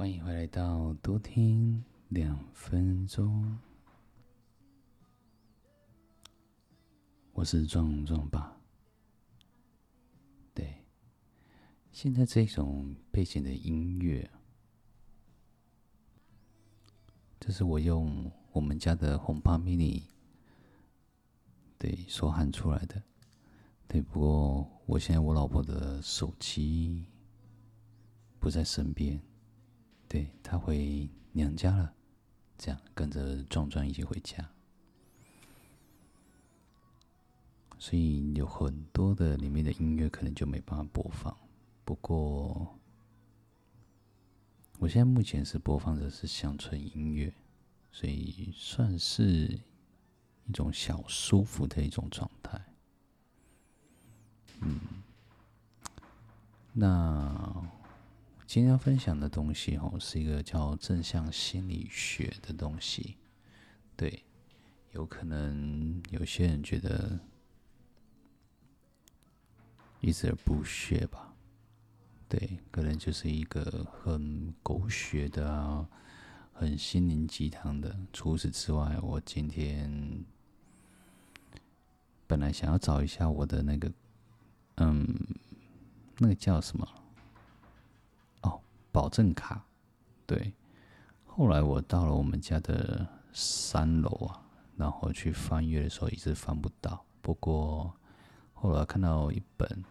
欢迎回来到多听两分钟，我是壮壮爸。对，现在这种背景的音乐，这是我用我们家的 HomePod mini 对所喊出来的。对，不过我现在我老婆的手机不在身边。对，他回娘家了，这样跟着壮壮一起回家，所以有很多的里面的音乐可能就没办法播放。不过，我现在目前是播放的是乡村音乐，所以算是一种小舒服的一种状态。嗯，那。今天要分享的东西哦，是一个叫正向心理学的东西。对，有可能有些人觉得一直不学吧？对，可能就是一个很狗血的啊，很心灵鸡汤的。除此之外，我今天本来想要找一下我的那个，嗯，那个叫什么？保证卡，对。后来我到了我们家的三楼啊，然后去翻阅的时候一直翻不到。不过后来看到一本，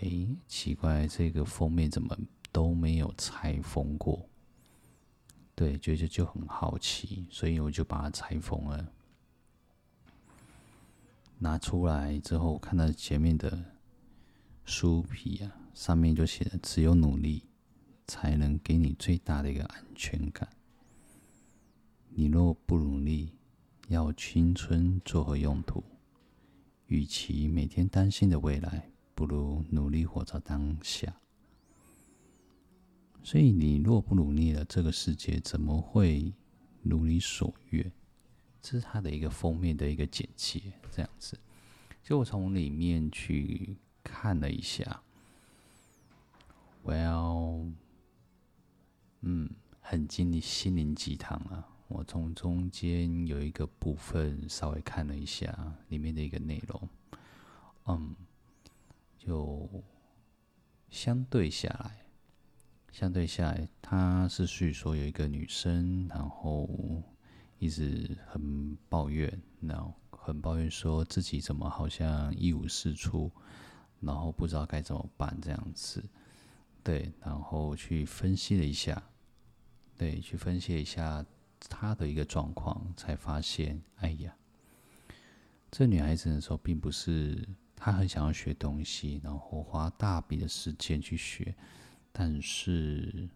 诶，奇怪，这个封面怎么都没有拆封过？对，就就就很好奇，所以我就把它拆封了。拿出来之后，看到前面的书皮啊，上面就写着“只有努力”。才能给你最大的一个安全感。你若不努力，要青春作何用途？与其每天担心的未来，不如努力活在当下。所以，你若不努力了，这个世界怎么会如你所愿？这是它的一个封面的一个简介，这样子。就我从里面去看了一下，Well。嗯，很经历心灵鸡汤啊！我从中间有一个部分稍微看了一下里面的一个内容，嗯，就相对下来，相对下来，他是叙说有一个女生，然后一直很抱怨，然后很抱怨说自己怎么好像一无是处，然后不知道该怎么办这样子。对，然后去分析了一下，对，去分析了一下她的一个状况，才发现，哎呀，这女孩子的时候，并不是她很想要学东西，然后花大笔的时间去学，但是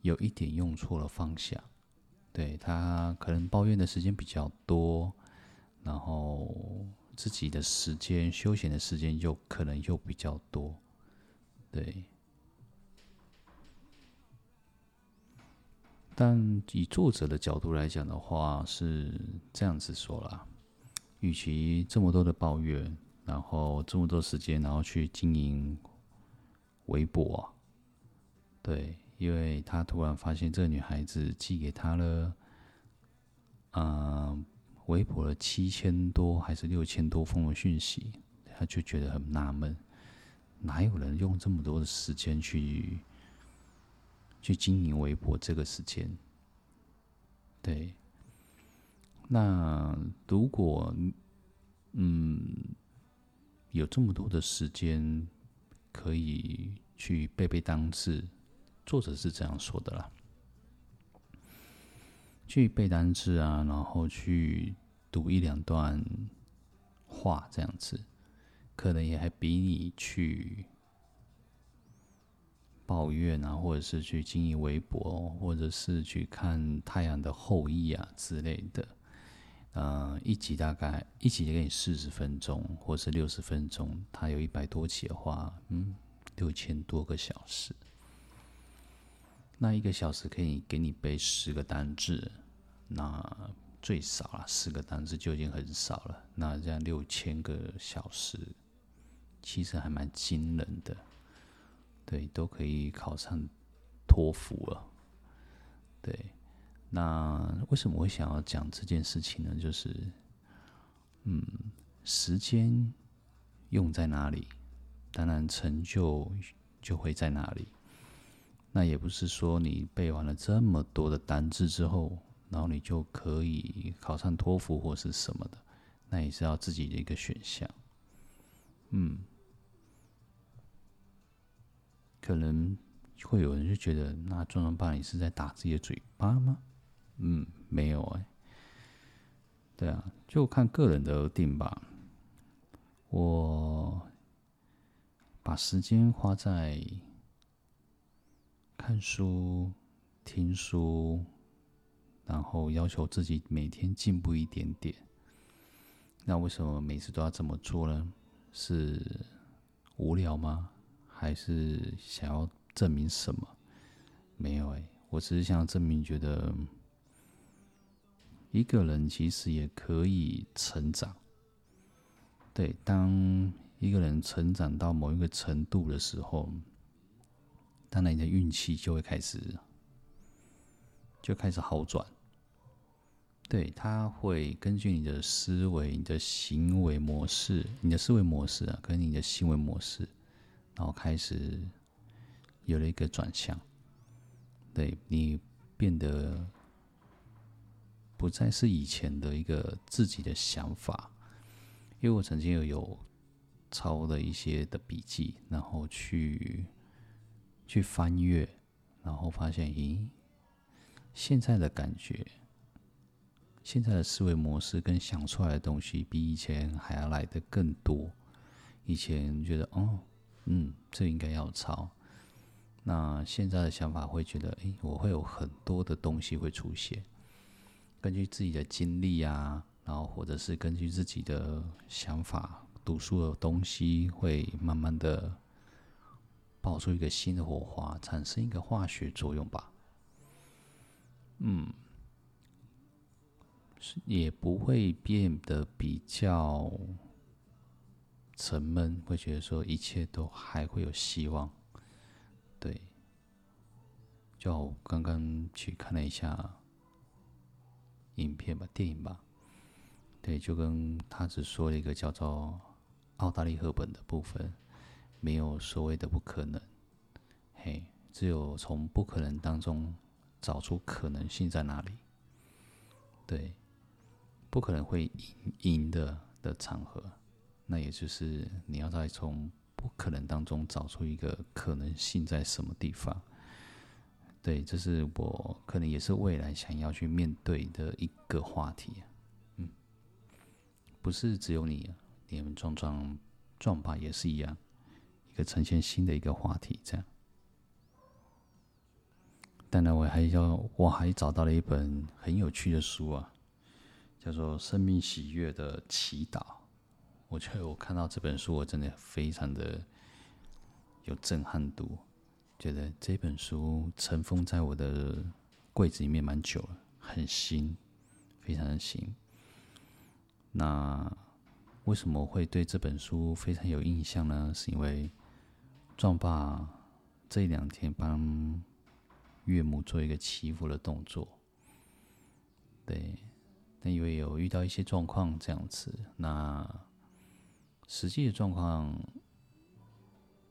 有一点用错了方向，对，她可能抱怨的时间比较多，然后自己的时间休闲的时间又可能又比较多。对，但以作者的角度来讲的话，是这样子说啦：与其这么多的抱怨，然后这么多时间，然后去经营微博，对，因为他突然发现这个女孩子寄给他了，嗯、微博了七千多还是六千多封的讯息，他就觉得很纳闷。哪有人用这么多的时间去去经营微博？这个时间，对。那如果嗯有这么多的时间可以去背背单词，作者是这样说的啦，去背单词啊，然后去读一两段话，这样子。可能也还比你去抱怨啊，或者是去经营微博，或者是去看《太阳的后裔》啊之类的。嗯，一集大概一集给你四十分钟，或者是六十分钟。它有一百多集的话，嗯，六千多个小时。那一个小时可以给你背十个单字，那最少啊，十个单字就已经很少了。那这样六千个小时。其实还蛮惊人的，对，都可以考上托福了。对，那为什么会想要讲这件事情呢？就是，嗯，时间用在哪里，当然成就就会在哪里。那也不是说你背完了这么多的单字之后，然后你就可以考上托福或是什么的，那也是要自己的一个选项。嗯，可能会有人就觉得，那壮壮爸你是在打自己的嘴巴吗？嗯，没有哎、对啊，就看个人的定吧。我把时间花在看书、听书，然后要求自己每天进步一点点。那为什么每次都要这么做呢？是无聊吗？还是想要证明什么？没有哎，我只是想要证明，觉得一个人其实也可以成长。对，当一个人成长到某一个程度的时候，当然你的运气就会开始就开始好转。对，他会根据你的思维、你的行为模式、你的思维模式啊，跟你的行为模式，然后开始有了一个转向。对，你变得不再是以前的一个自己的想法，因为我曾经有有抄的一些的笔记，然后去去翻阅，然后发现，咦，现在的感觉。现在的思维模式跟想出来的东西比以前还要来的更多。以前觉得哦，嗯，这应该要抄。那现在的想法会觉得，诶，我会有很多的东西会出现。根据自己的经历啊，然后或者是根据自己的想法，读书的东西会慢慢的爆出一个新的火花，产生一个化学作用吧。嗯。也不会变得比较沉闷，会觉得说一切都还会有希望。对，就我刚刚去看了一下影片吧，电影吧。对，就跟他只说了一个叫做奥黛丽·赫本的部分，没有所谓的不可能。嘿，只有从不可能当中找出可能性在哪里。对。不可能会赢赢的的场合，那也就是你要再从不可能当中找出一个可能性在什么地方。对，这是我可能也是未来想要去面对的一个话题。嗯，不是只有你，连壮壮壮爸也是一样，一个呈现新的一个话题。这样，当然我还要，我还找到了一本很有趣的书啊。叫做《生命喜悦的祈祷》，我觉得我看到这本书，我真的非常的有震撼度。觉得这本书尘封在我的柜子里面蛮久了，很新，非常的新。那为什么会对这本书非常有印象呢？是因为壮爸这一两天帮岳母做一个祈福的动作，对。那因为有遇到一些状况这样子，那实际的状况，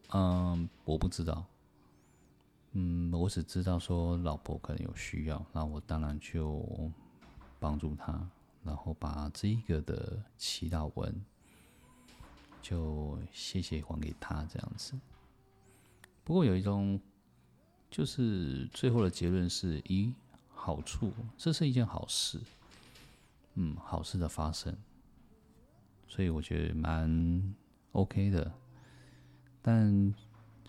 嗯，我不知道，嗯，我只知道说老婆可能有需要，那我当然就帮助她，然后把这一个的祈祷文就谢谢还给她这样子。不过有一种，就是最后的结论是一好处，这是一件好事。嗯，好事的发生，所以我觉得蛮 OK 的。但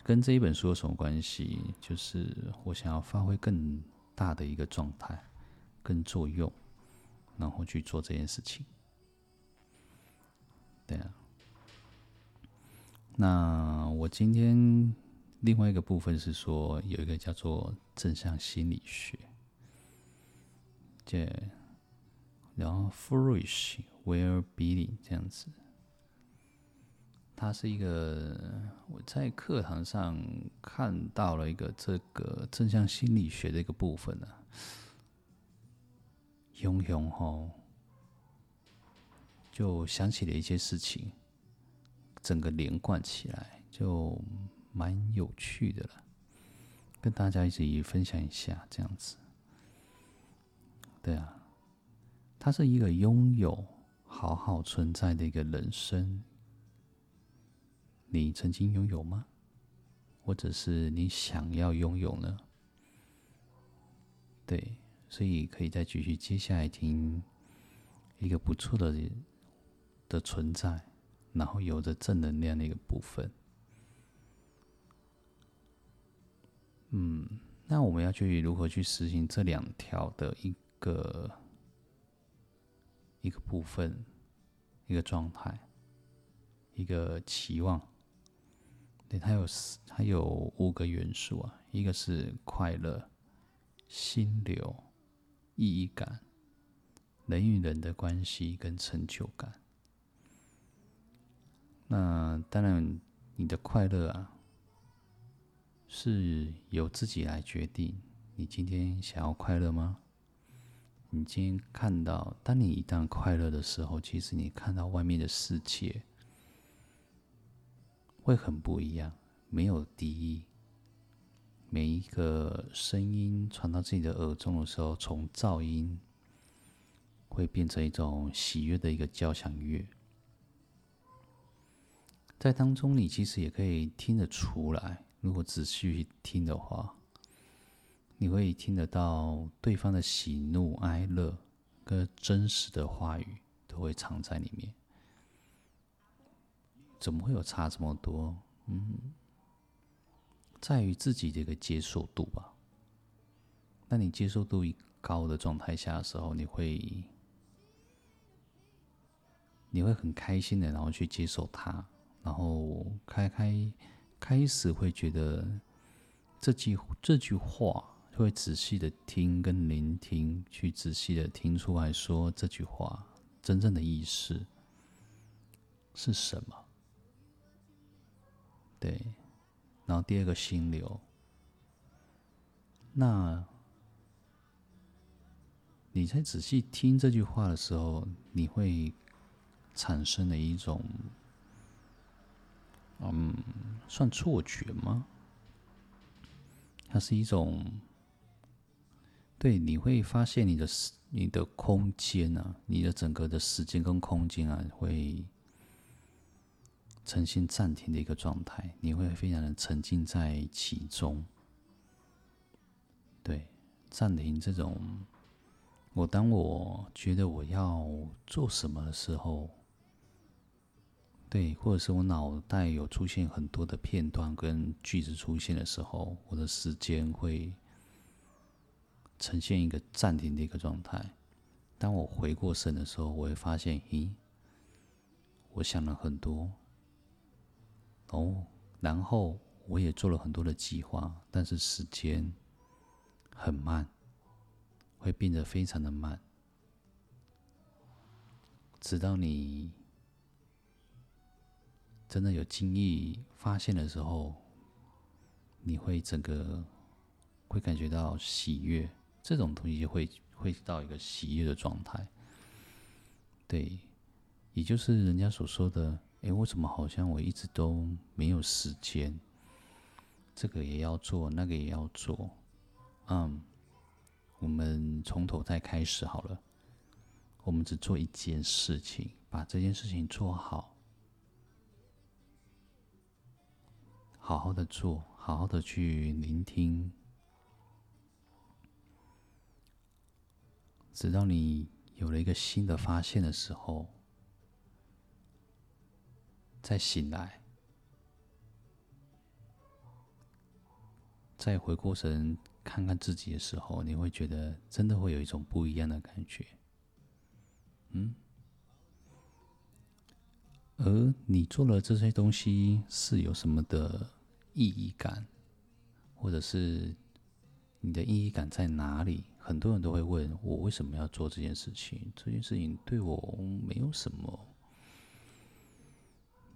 跟这一本书有什么关系？就是我想要发挥更大的一个状态、更作用，然后去做这件事情。对啊。那我今天另外一个部分是说，有一个叫做正向心理学，这。然后 flourish well-being 这样子，它是一个我在课堂上看到了一个这个正向心理学的一个部分呢、啊。拥有吼，就想起了一些事情，整个连贯起来就蛮有趣的了，跟大家一起分享一下这样子。对啊，它是一个拥有好好存在的一个人生。你曾经拥有吗？或者是你想要拥有呢？对，所以可以再继续接下来听一个不错的的存在，然后有着正能量的一个部分。嗯，那我们要去如何去实行这两条的一个一个部分，一个状态，一个期望。对，它有它有五个元素啊，一个是快乐、心流、意义感、人与人的关系跟成就感。那当然，你的快乐啊，是由自己来决定。你今天想要快乐吗？你今天看到，当你一旦快乐的时候，其实你看到外面的世界。会很不一样，没有敌意。每一个声音传到自己的耳中的时候，从噪音会变成一种喜悦的一个交响乐，在当中你其实也可以听得出来，如果仔细听的话，你会听得到对方的喜怒哀乐跟真实的话语都会藏在里面。怎么会有差这么多？嗯，在于自己的一个接受度吧。那你接受度一高的状态下的时候，你会你会很开心的，然后去接受它，然后开开开始会觉得这句这句话会仔细的听跟聆听，去仔细的听出来说这句话真正的意思是什么。对，然后第二个心流，那你在仔细听这句话的时候，你会产生了一种，嗯，算错觉吗？它是一种，对，你会发现你的时、你的空间啊，你的整个的时间跟空间啊，会。呈现暂停的一个状态，你会非常的沉浸在其中。对，暂停这种，我当我觉得我要做什么的时候，对，或者是我脑袋有出现很多的片段跟句子出现的时候，我的时间会呈现一个暂停的一个状态。当我回过神的时候，我会发现，咦，我想了很多。哦，然后我也做了很多的计划，但是时间很慢，会变得非常的慢，直到你真的有经历发现的时候，你会整个会感觉到喜悦，这种东西会会到一个喜悦的状态，对，也就是人家所说的。哎，为什么好像我一直都没有时间？这个也要做，那个也要做。嗯，我们从头再开始好了。我们只做一件事情，把这件事情做好，好好的做，好好的去聆听，直到你有了一个新的发现的时候。再醒来，再回过神看看自己的时候，你会觉得真的会有一种不一样的感觉。嗯，而你做了这些东西是有什么的意义感，或者是你的意义感在哪里？很多人都会问我为什么要做这件事情？这件事情对我没有什么。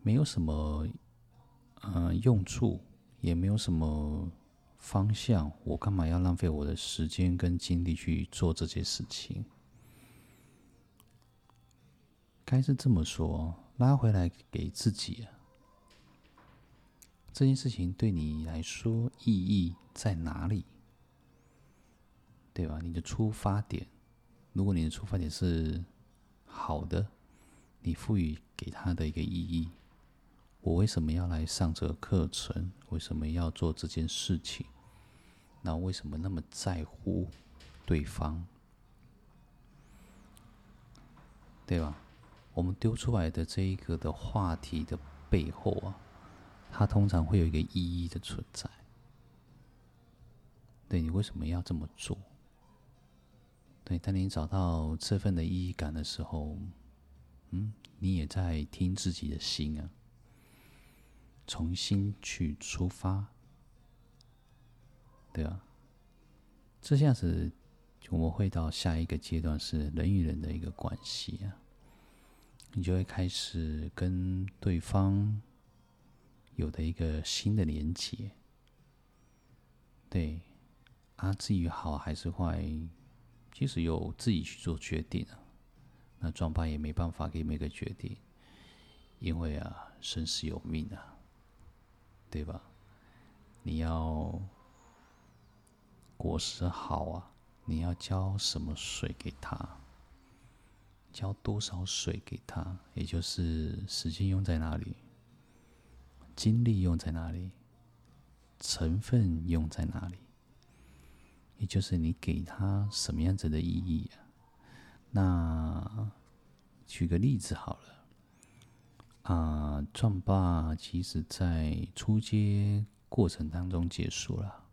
没有什么嗯、呃、用处，也没有什么方向，我干嘛要浪费我的时间跟精力去做这件事情？该是这么说，拉回来给自己啊。这件事情对你来说意义在哪里？对吧？你的出发点，如果你的出发点是好的，你赋予给他的一个意义，我为什么要来上这个课程？为什么要做这件事情？那为什么那么在乎对方？对吧？我们丢出来的这一个的话题的背后啊，它通常会有一个意义的存在。对，你为什么要这么做？对，当你找到这份的意义感的时候，嗯，你也在听自己的心啊，重新去出发，对啊，这下子我们会到下一个阶段，是人与人的一个关系啊。你就会开始跟对方有的一个新的连接，对，啊，至于好还是坏，其实有自己去做决定啊。那壮爸也没办法给每个决定，因为啊，生死有命啊，对吧？你要果实好啊，你要浇什么水给他？浇多少水给他，也就是时间用在哪里，精力用在哪里，成分用在哪里，也就是你给他什么样子的意义啊？那举个例子好了，啊，壮爸其实在初阶过程当中结束了，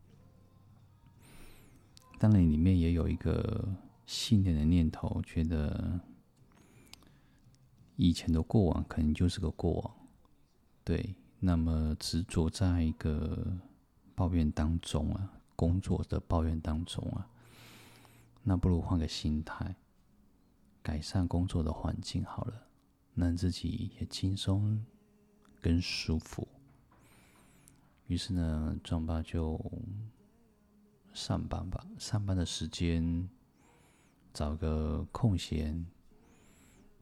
当然里面也有一个信念的念头，觉得。以前的过往可能就是个过往，对。那么执着在一个抱怨当中啊，工作的抱怨当中啊，那不如换个心态，改善工作的环境好了，让自己也轻松更舒服。于是呢，壮爸就上班吧，上班的时间找个空闲。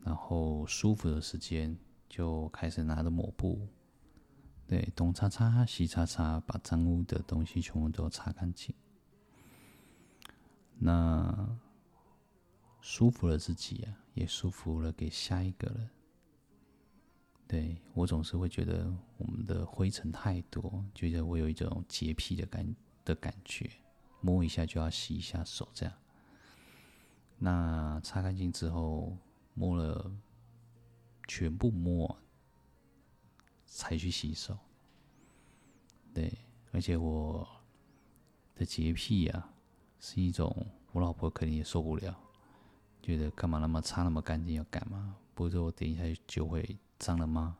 然后舒服的时间就开始拿着抹布，对，东擦擦西擦擦，把脏污的东西全部都擦干净。那舒服了自己啊，也舒服了给下一个人。对，我总是会觉得我们的灰尘太多，觉得我有一种洁癖的感的感觉，摸一下就要洗一下手这样。那擦干净之后。摸了，全部摸，才去洗手。对，而且我的洁癖、啊，是一种我老婆肯定也受不了，觉得干嘛那么擦那么干净要干嘛？不是我等一下就会脏了吗？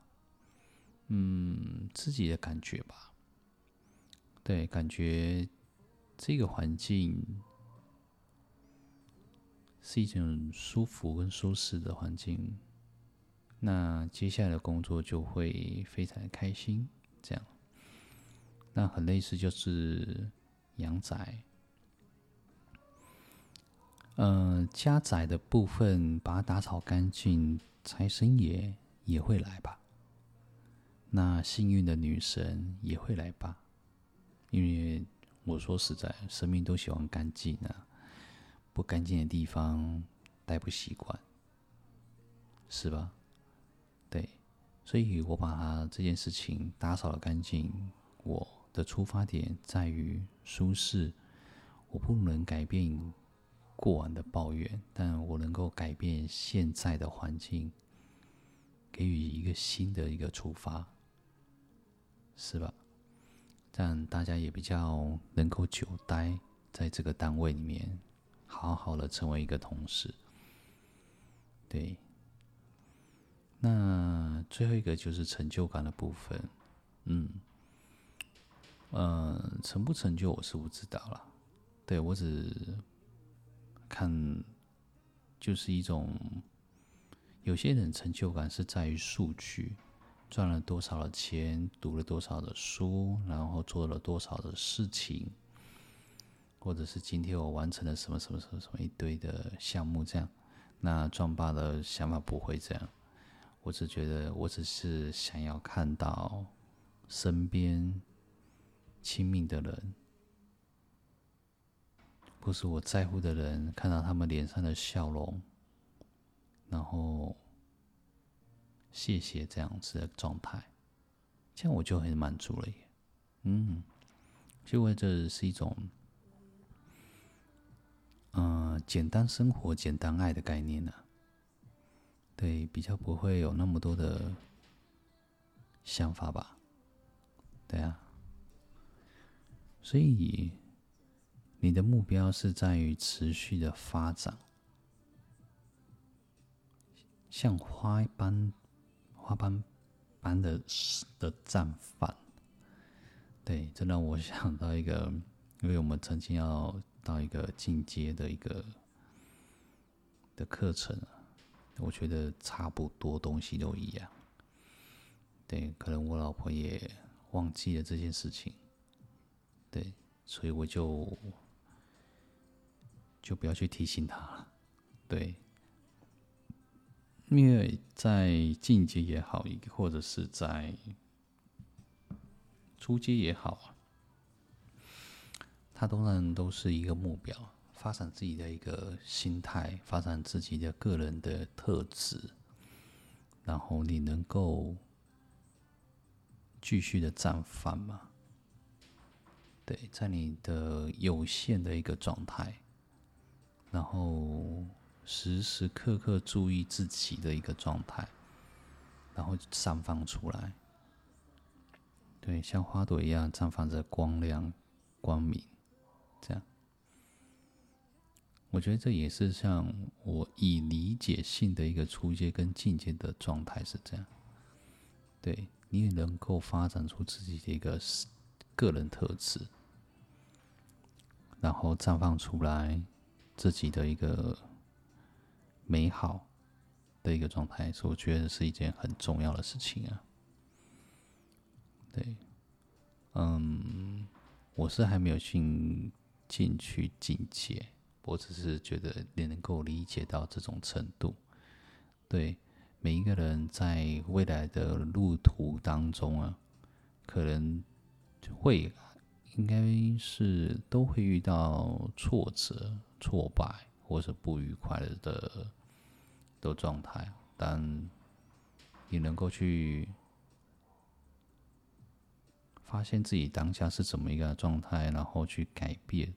嗯，自己的感觉吧。对，感觉这个环境。是一种舒服跟舒适的环境，那接下来的工作就会非常的开心。这样，那很类似就是阳宅，嗯、呃，家宅的部分把它打扫干净，财神爷也会来吧？那幸运的女神也会来吧？因为我说实在，生命都喜欢干净啊。不干净的地方待不习惯，是吧？所以我把它这件事情打扫了干净。我的出发点在于舒适，我不能改变过往的抱怨，但我能够改变现在的环境，给予一个新的一个出发，是吧？这样大家也比较能够久待在这个单位里面。好好的成为一个同事，对。那最后一个就是成就感的部分，嗯，呃，成不成就我是不知道了。对，我只看，就是一种，有些人成就感是在于数据，赚了多少的钱，读了多少的书，然后做了多少的事情，或者是今天我完成了什么什么什么什么一堆的项目，这样。那壮爸的想法不会这样，我只觉得我只是想要看到身边亲密的人，或是我在乎的人，看到他们脸上的笑容，然后。谢谢这样子的状态，这样我就很满足了耶。嗯，就为这是一种，嗯、简单生活、简单爱的概念呢、对，比较不会有那么多的想法吧？对啊。所以你的目标是在于持续的发展，像花一般。花般般的的绽放，对，这让我想到一个，因为我们曾经要到一个进阶的一个的课程，我觉得差不多东西都一样，对，可能我老婆也忘记了这件事情，对，所以我就就不要去提醒她了，对。因为在进阶也好，或者是在初阶也好，它当然都是一个目标，发展自己的一个心态，发展自己的个人的特质，然后你能够继续的绽放嘛？对，在你的有限的一个状态，然后。时时刻刻注意自己的一个状态，然后散发出来。对，像花朵一样绽放着光亮、光明，这样。我觉得这也是像我以理解性的一个初阶跟进阶的状态是这样。对，你也能够发展出自己的一个个人特质，然后绽放出来自己的一个。美好的一个状态，所以我觉得是一件很重要的事情啊。对，嗯，我是还没有进进去境界，我只是觉得你能够理解到这种程度。对，每一个人在未来的路途当中啊，可能会应该是都会遇到挫折、挫败。或是不愉快的的状态，但你能够去发现自己当下是怎么一个状态，然后去改变，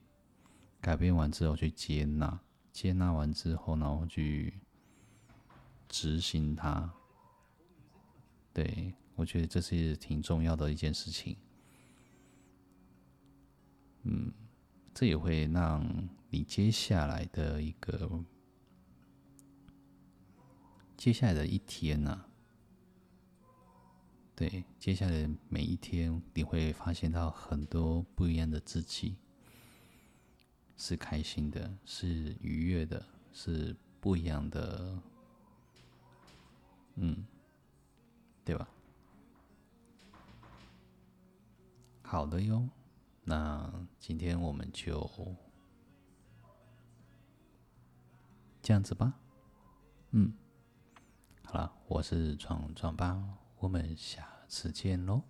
改变完之后去接纳，接纳完之后，然后去执行它。对，我觉得这是挺重要的一件事情。嗯。这也会让你接下来的一个接下来的一天呢、对，接下来每一天你会发现到很多不一样的自己，是开心的，是愉悦的，是不一样的，嗯，对吧？好的哟。那今天我们就这样子吧。嗯，好了，我是闯闯吧，我们下次见喽。